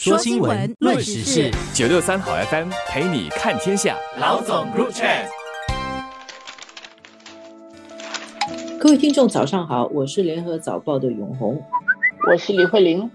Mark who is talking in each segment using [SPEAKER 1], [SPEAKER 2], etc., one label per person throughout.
[SPEAKER 1] 说新闻，论时事，
[SPEAKER 2] 九六三好 FM 陪你看天下。
[SPEAKER 1] 老总 Chat，
[SPEAKER 3] 各位听众早上好，我是联合早报的永红，
[SPEAKER 4] 我是李慧玲。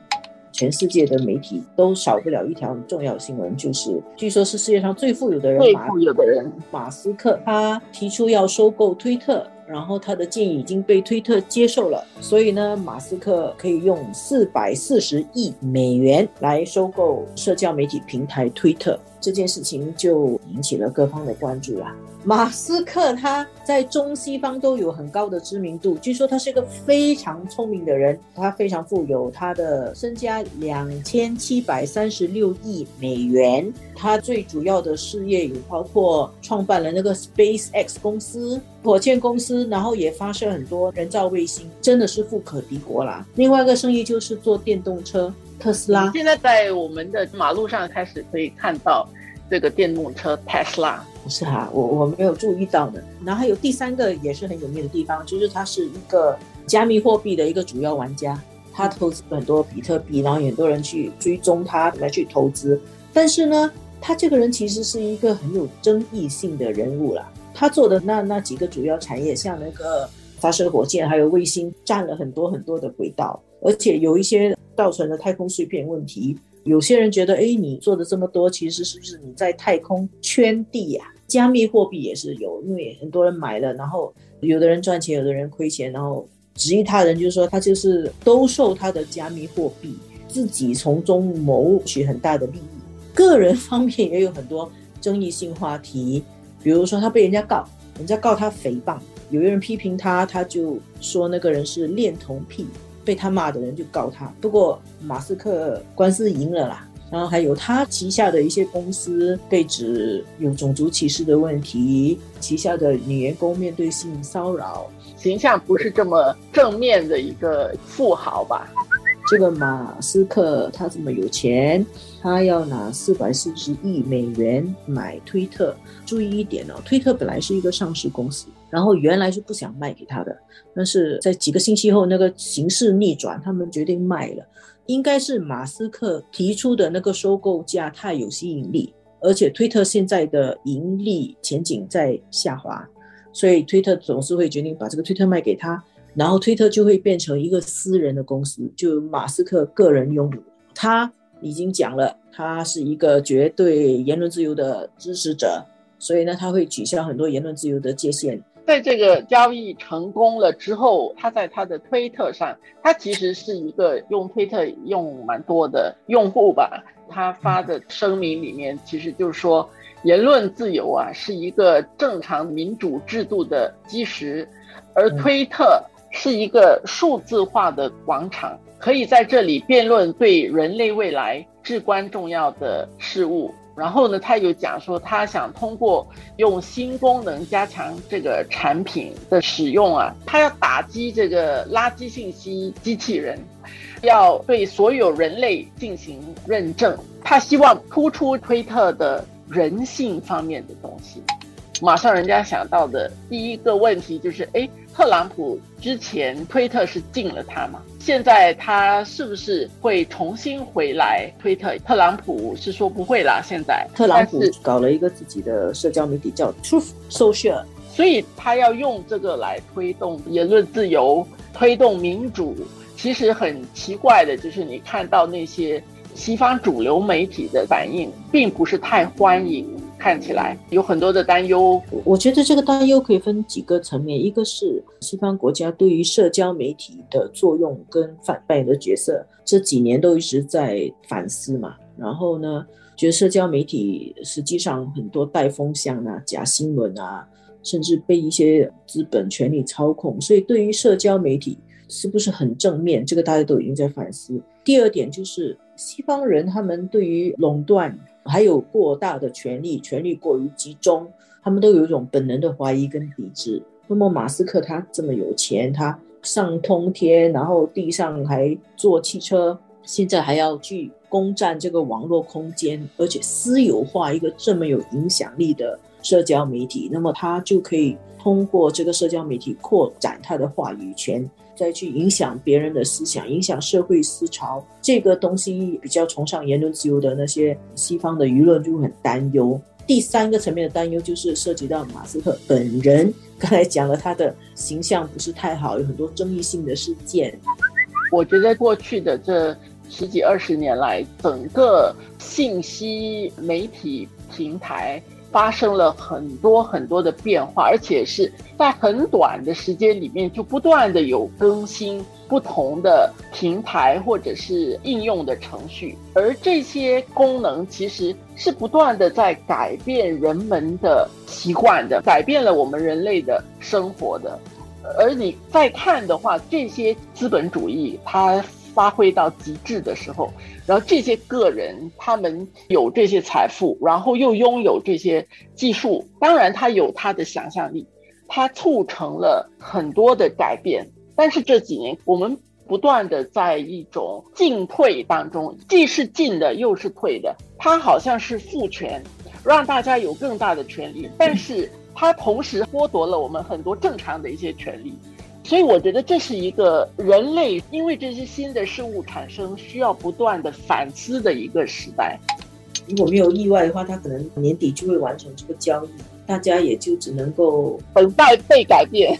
[SPEAKER 3] 全世界的媒体都少不了一条重要新闻，就是据说是世界上最富有的人，
[SPEAKER 4] 最富有的人
[SPEAKER 3] 马斯克，他提出要收购推特。然后他的建议已经被推特接受了，所以呢，马斯克可以用四百四十亿美元来收购社交媒体平台推特。这件事情就引起了各方的关注了。马斯克他在中西方都有很高的知名度，据说他是一个非常聪明的人，他非常富有，他的身家两千七百三十六亿美元。他最主要的事业有包括创办了那个 Space X 公司，火箭公司，然后也发射很多人造卫星，真的是富可敌国啦。另外一个生意就是做电动车。特斯拉
[SPEAKER 4] 现在在我们的马路上开始可以看到这个电动车特斯拉，
[SPEAKER 3] 不是哈，我我没有注意到的。然后还有第三个也是很有名的地方，就是他是一个加密货币的一个主要玩家，他投资很多比特币，然后很多人去追踪他来去投资。但是呢，他这个人其实是一个很有争议性的人物啦。他做的那那几个主要产业，像那个发射火箭还有卫星，占了很多很多的轨道，而且有一些。造成了太空碎片问题，有些人觉得，哎，你做的这么多，其实是不是你在太空圈地呀？加密货币也是有，因为很多人买了，然后有的人赚钱，有的人亏钱，然后质疑他人就是说他就是兜售他的加密货币，自己从中谋取很大的利益。个人方面也有很多争议性话题，比如说他被人家告，人家告他诽谤，有人批评他，他就说那个人是恋童癖。被他骂的人就告他，不过马斯克官司赢了啦。然后还有他旗下的一些公司被指有种族歧视的问题，旗下的女员工面对性骚扰，
[SPEAKER 4] 形象不是这么正面的一个富豪吧？
[SPEAKER 3] 这个马斯克他这么有钱，他要拿四百四十亿美元买推特。注意一点哦，推特本来是一个上市公司。然后原来是不想卖给他的，但是在几个星期后，那个形势逆转，他们决定卖了。应该是马斯克提出的那个收购价太有吸引力，而且推特现在的盈利前景在下滑，所以推特董事会决定把这个推特卖给他，然后推特就会变成一个私人的公司，就马斯克个人拥有。他已经讲了，他是一个绝对言论自由的支持者，所以呢，他会取消很多言论自由的界限。
[SPEAKER 4] 在这个交易成功了之后，他在他的推特上，他其实是一个用推特用蛮多的用户吧。他发的声明里面，其实就是说，言论自由啊是一个正常民主制度的基石，而推特是一个数字化的广场，可以在这里辩论对人类未来至关重要的事物。然后呢，他有讲说，他想通过用新功能加强这个产品的使用啊，他要打击这个垃圾信息机器人，要对所有人类进行认证。他希望突出推特的人性方面的东西。马上人家想到的第一个问题就是，哎，特朗普之前推特是禁了他吗？现在他是不是会重新回来推特？特朗普是说不会啦。现在
[SPEAKER 3] 特朗普搞了一个自己的社交媒体叫 Truth Social，
[SPEAKER 4] 所以他要用这个来推动言论自由、推动民主。其实很奇怪的就是，你看到那些西方主流媒体的反应，并不是太欢迎。看起来有很多的担忧，
[SPEAKER 3] 我觉得这个担忧可以分几个层面，一个是西方国家对于社交媒体的作用跟反扮演的角色，这几年都一直在反思嘛。然后呢，觉得社交媒体实际上很多带风向啊、假新闻啊，甚至被一些资本权力操控，所以对于社交媒体是不是很正面，这个大家都已经在反思。第二点就是西方人他们对于垄断。还有过大的权力，权力过于集中，他们都有一种本能的怀疑跟抵制。那么马斯克他这么有钱，他上通天，然后地上还坐汽车，现在还要去攻占这个网络空间，而且私有化一个这么有影响力的社交媒体，那么他就可以通过这个社交媒体扩展他的话语权，再去影响别人的思想，影响社会思潮。这个东西比较崇尚言论自由的那些西方的舆论就会很担忧。第三个层面的担忧就是涉及到马斯克本人，刚才讲了他的形象不是太好，有很多争议性的事件。
[SPEAKER 4] 我觉得过去的这十几二十年来，整个信息媒体平台发生了很多很多的变化，而且是在很短的时间里面就不断的有更新。不同的平台或者是应用的程序，而这些功能其实是不断的在改变人们的习惯的，改变了我们人类的生活的。而你再看的话，这些资本主义它发挥到极致的时候，然后这些个人他们有这些财富，然后又拥有这些技术，当然他有他的想象力，他促成了很多的改变。但是这几年，我们不断的在一种进退当中，既是进的，又是退的。它好像是赋权，让大家有更大的权利，但是它同时剥夺了我们很多正常的一些权利。所以我觉得这是一个人类因为这些新的事物产生，需要不断的反思的一个时代。
[SPEAKER 3] 如果没有意外的话，他可能年底就会完成这个交易，大家也就只能够
[SPEAKER 4] 等待被改变。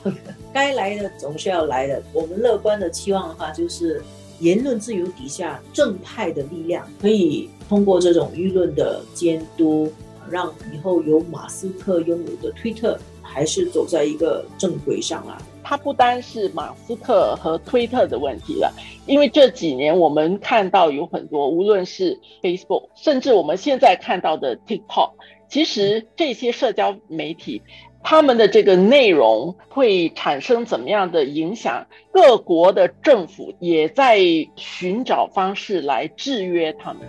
[SPEAKER 3] 该来的总是要来的。我们乐观的期望的话，就是言论自由底下正派的力量可以通过这种舆论的监督，让以后有马斯克拥有的推特还是走在一个正轨上啊。
[SPEAKER 4] 它不单是马斯克和推特的问题了，因为这几年我们看到有很多，无论是 Facebook，甚至我们现在看到的 TikTok，其实这些社交媒体。他们的这个内容会产生怎么样的影响？各国的政府也在寻找方式来制约他们。